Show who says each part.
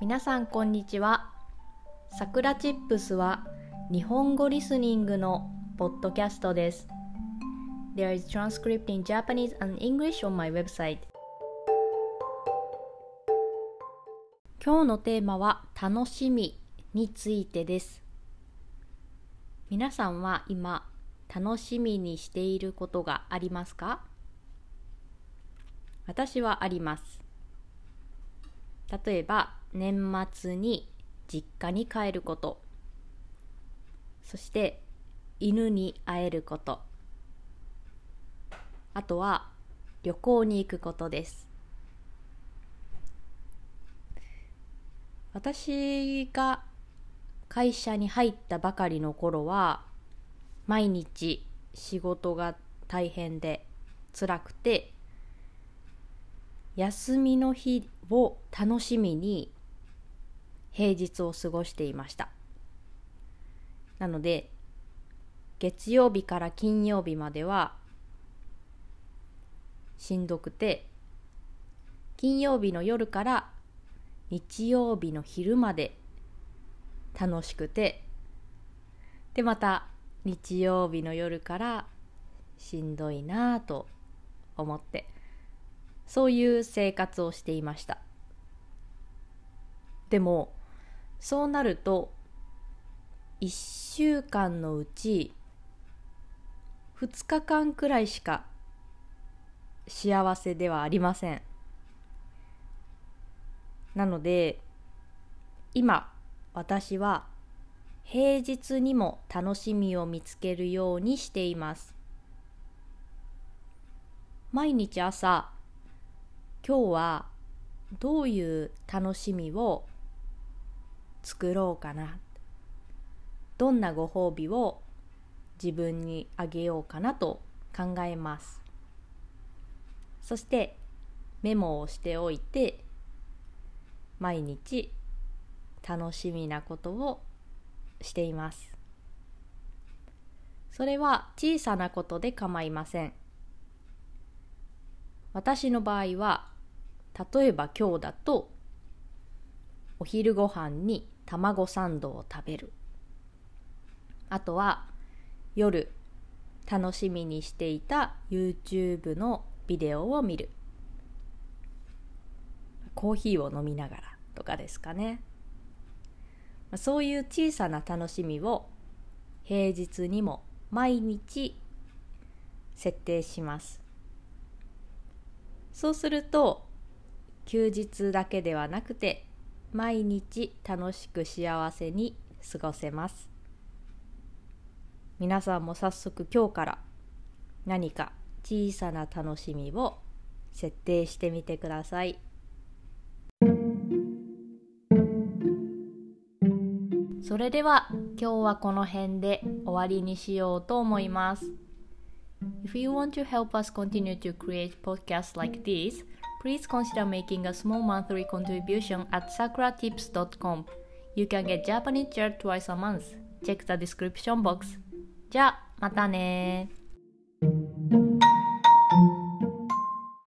Speaker 1: 皆さんこんにちは。さくらチップスは日本語リスニングのポッドキャストです。There is transcript in Japanese and English on my website. 今日のテーマは楽しみについてです。皆さんは今楽しみにしていることがありますか？私はあります。例えば年末に実家に帰ること。そして犬に会えること。あとは旅行に行くことです。私が会社に入ったばかりの頃は毎日仕事が大変で辛くて休みの日を楽しみに平日を過ごしていました。なので月曜日から金曜日まではしんどくて金曜日の夜から日曜日の昼まで楽しくてでまた日曜日の夜からしんどいなぁと思ってそういう生活をしていました。でもそうなると1週間のうち2日間くらいしか幸せではありません。なので今私は平日にも楽しみを見つけるようにしています。毎日朝今日はどういう楽しみを作ろうかな。どんなご褒美を自分にあげようかなと考えます。そしてメモをしておいて毎日楽しみなことをしています。それは小さなことで構いません。私の場合は例えば今日だとお昼ご飯に卵サンドを食べる。あとは夜楽しみにしていた YouTube のビデオを見る。コーヒーを飲みながらとかですかね。そういう小さな楽しみを平日にも毎日設定します。そうすると休日だけではなくて毎日楽しく幸せに過ごせます。皆さんも早速今日から何か小さな楽しみを設定してみてください。それでは今日はこの辺で終わりにしようと思います。If you want to help us continue to create podcasts like this please consider making a small monthly contribution at sakuratips.com. You can get Japanese chair twice a month. Check the description box. じゃあ、またね